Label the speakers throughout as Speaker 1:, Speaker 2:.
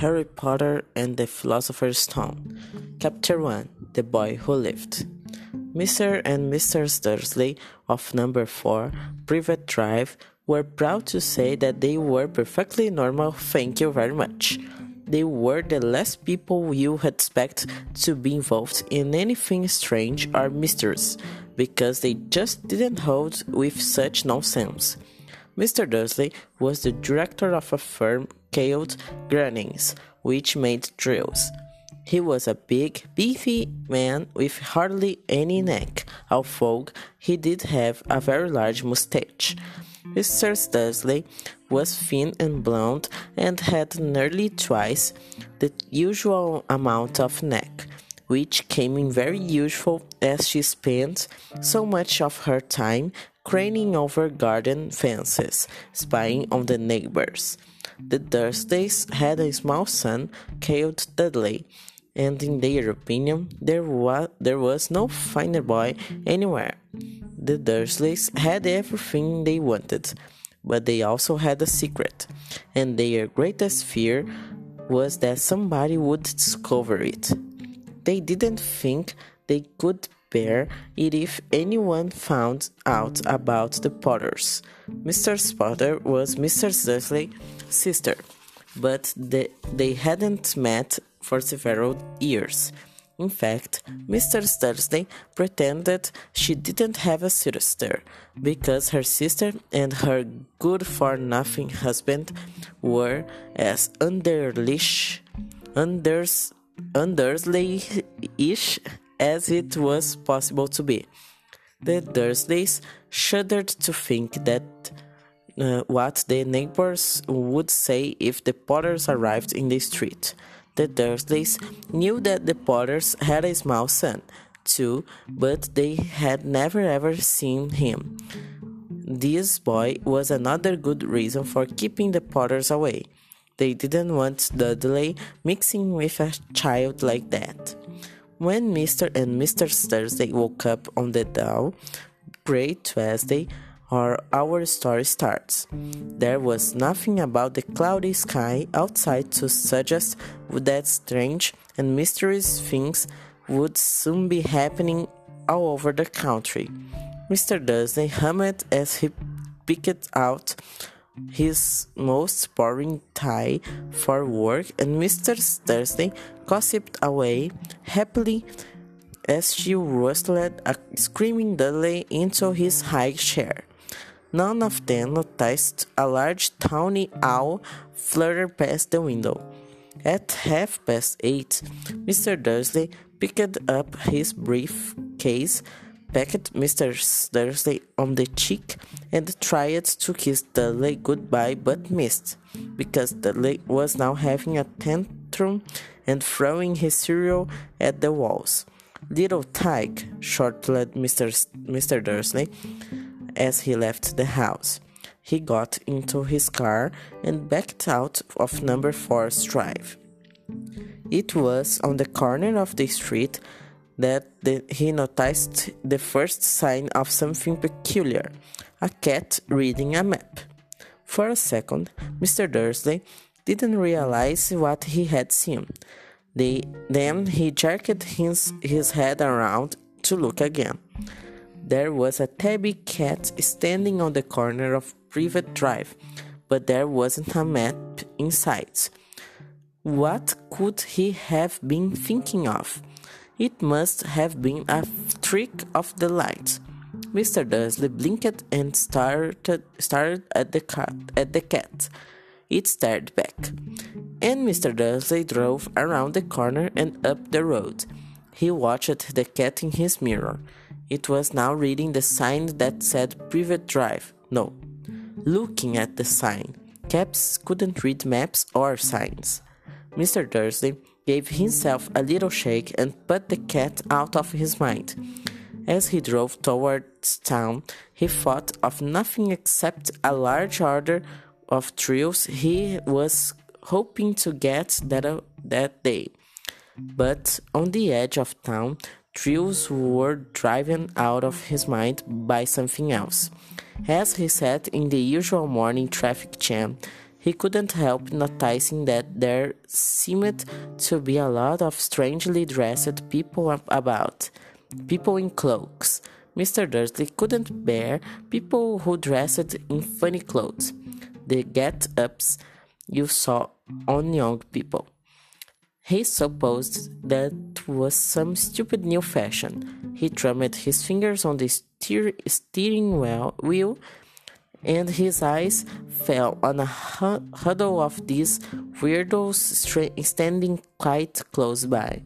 Speaker 1: Harry Potter and the Philosopher's Stone. Chapter 1 The Boy Who Lived. Mr. and Mrs. Dursley of number 4 Privet Drive were proud to say that they were perfectly normal, thank you very much. They were the last people you would expect to be involved in anything strange or mysterious, because they just didn't hold with such nonsense. Mr. Dursley was the director of a firm called Grunnings, which made drills. He was a big, beefy man with hardly any neck, although he did have a very large mustache. Mr. Dursley was thin and blond and had nearly twice the usual amount of neck, which came in very useful as she spent so much of her time craning over garden fences, spying on the neighbors. The Dursleys had a small son called Dudley, and in their opinion, there was, there was no finer boy anywhere. The Dursleys had everything they wanted, but they also had a secret, and their greatest fear was that somebody would discover it. They didn't think they could bear it if anyone found out about the Potters. Mr. Potter was Mr. Dursley's sister, but they, they hadn't met for several years. In fact, Mr. Dursley pretended she didn't have a sister because her sister and her good for nothing husband were as underlish, unders, undersley-ish as it was possible to be. The Dursleys shuddered to think that uh, what the neighbors would say if the Potters arrived in the street. The Dursleys knew that the Potters had a small son, too, but they had never ever seen him. This boy was another good reason for keeping the Potters away. They didn't want Dudley mixing with a child like that. When Mr. and Mrs. Dursley woke up on the dull, gray Tuesday, our, our story starts. There was nothing about the cloudy sky outside to suggest that strange and mysterious things would soon be happening all over the country. Mr. Dursley hummed as he picked out his most boring tie for work, and Mr. Dursley gossiped away happily as she rustled a screaming Dudley into his high chair. None of them noticed a large tawny owl flutter past the window. At half past eight, Mr. Dursley picked up his briefcase pecked Mr. Dursley on the cheek and tried to kiss the Dudley goodbye but missed, because the Dudley was now having a tantrum and throwing his cereal at the walls. Little Tyke, shortled Mr. Mr. Dursley as he left the house. He got into his car and backed out of number four's drive. It was on the corner of the street that the, he noticed the first sign of something peculiar a cat reading a map. For a second, Mr. Dursley didn't realize what he had seen. The, then he jerked his, his head around to look again. There was a tabby cat standing on the corner of Privet Drive, but there wasn't a map in sight. What could he have been thinking of? It must have been a trick of the light. Mr. Dursley blinked and started, stared at the cat. At the cat. It stared back. And Mr. Dursley drove around the corner and up the road. He watched the cat in his mirror. It was now reading the sign that said Privet Drive. No, looking at the sign. Cats couldn't read maps or signs. Mr. Dursley gave himself a little shake and put the cat out of his mind. As he drove towards town, he thought of nothing except a large order of trills he was hoping to get that, uh, that day. But on the edge of town, trills were driven out of his mind by something else. As he sat in the usual morning traffic jam, he couldn't help noticing that there seemed to be a lot of strangely dressed people about, people in cloaks. Mr. Dursley couldn't bear people who dressed in funny clothes, the get ups you saw on young people. He supposed that was some stupid new fashion. He drummed his fingers on the steer steering wheel and his eyes fell on a huddle of these weirdos standing quite close by.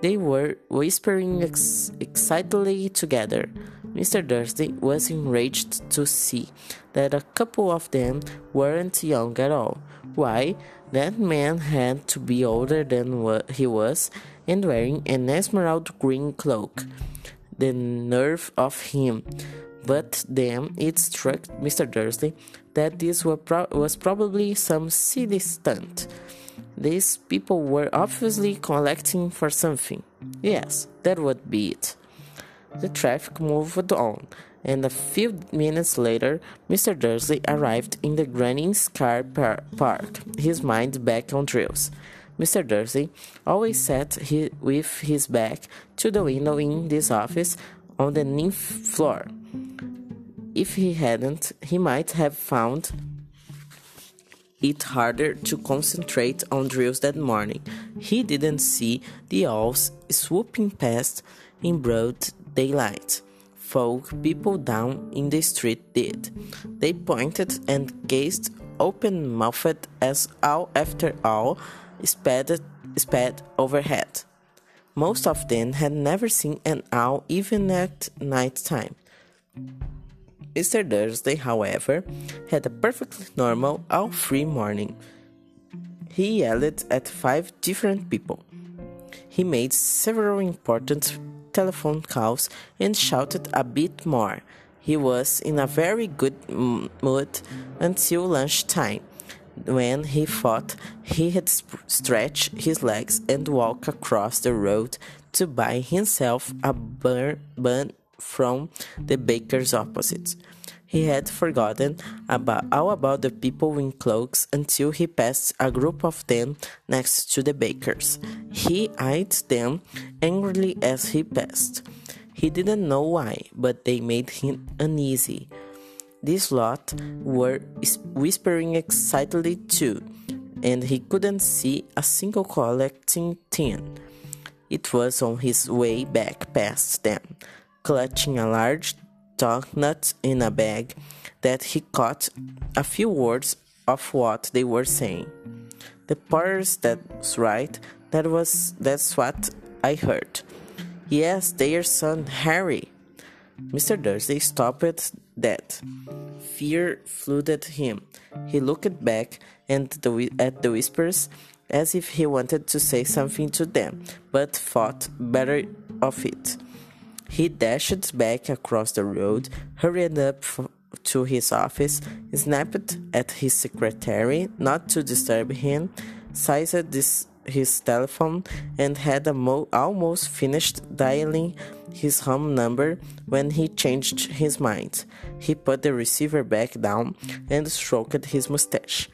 Speaker 1: They were whispering ex excitedly together. Mr. Dursley was enraged to see that a couple of them weren't young at all. Why, that man had to be older than what he was and wearing an emerald green cloak. The nerve of him! But then it struck Mr. Dursley that this pro- was probably some silly stunt. These people were obviously collecting for something. Yes, that would be it. The traffic moved on, and a few minutes later, Mr. Dursley arrived in the Grunnings car par- park, his mind back on drills. Mr. Dursley always sat he- with his back to the window in this office on the ninth floor. If he hadn't, he might have found it harder to concentrate on drills that morning. He didn't see the owls swooping past in broad daylight. Folk people down in the street did. They pointed and gazed open mouthed as owl after owl sped, sped overhead. Most of them had never seen an owl even at night time. Mr. Dursley, however, had a perfectly normal, all free morning. He yelled at five different people. He made several important telephone calls and shouted a bit more. He was in a very good mood until lunchtime, when he thought he had stretched his legs and walked across the road to buy himself a bun from the baker's opposite. He had forgotten about all about the people in cloaks until he passed a group of them next to the baker's. He eyed them angrily as he passed. He didn't know why, but they made him uneasy. This lot were whispering excitedly too, and he couldn't see a single collecting tin. It was on his way back past them clutching a large doughnut in a bag that he caught a few words of what they were saying. The Potters, that's right, that was that's what I heard. Yes, their son Harry. Mr. Dursley stopped that. Fear flooded him. He looked back and the, at the whispers as if he wanted to say something to them, but thought better of it. He dashed back across the road, hurried up to his office, snapped at his secretary not to disturb him, seized this, his telephone, and had almost finished dialing his home number when he changed his mind. He put the receiver back down and stroked his mustache,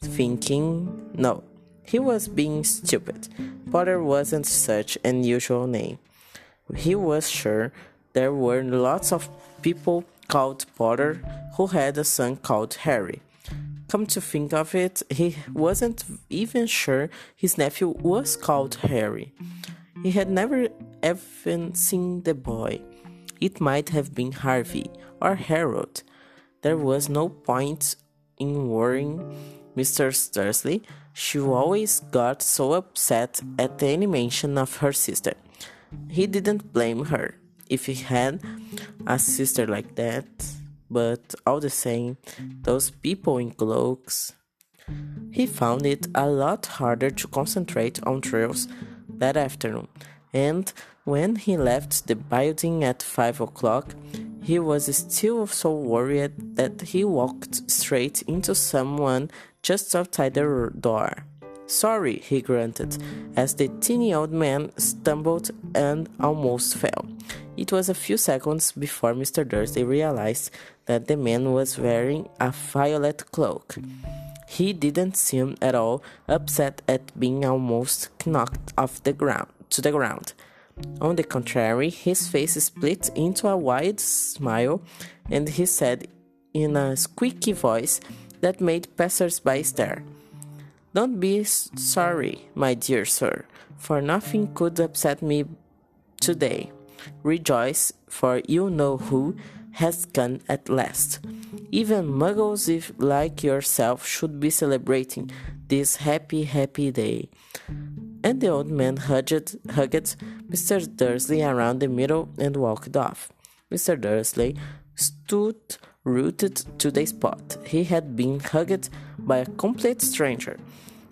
Speaker 1: thinking, no, he was being stupid. Potter wasn't such an usual name. He was sure there were lots of people called Potter who had a son called Harry. Come to think of it, he wasn't even sure his nephew was called Harry. He had never even seen the boy. It might have been Harvey or Harold. There was no point in worrying Mr. Dursley. She always got so upset at any mention of her sister. He didn't blame her if he had a sister like that, but all the same, those people in cloaks. He found it a lot harder to concentrate on trails that afternoon, and when he left the building at five o'clock, he was still so worried that he walked straight into someone just outside the door. Sorry, he grunted, as the teeny old man stumbled and almost fell. It was a few seconds before Mr. Dursley realized that the man was wearing a violet cloak. He didn't seem at all upset at being almost knocked off the ground to the ground. On the contrary, his face split into a wide smile, and he said in a squeaky voice that made passers-by stare, Don't be sorry, my dear sir, for nothing could upset me today. Rejoice, for you know who has come at last. Even muggles if, like yourself should be celebrating this happy, happy day. And the old man hugged, hugged Mr. Dursley around the middle and walked off. Mr. Dursley stood rooted to the spot. He had been hugged by a complete stranger.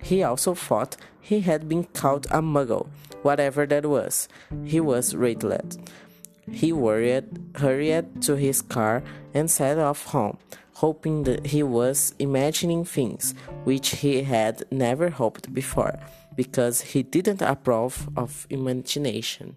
Speaker 1: He also thought he had been called a muggle, whatever that was. He was rattled. He worried, hurried to his car and set off home, hoping that he was imagining things which he had never hoped before, because he didn't approve of imagination.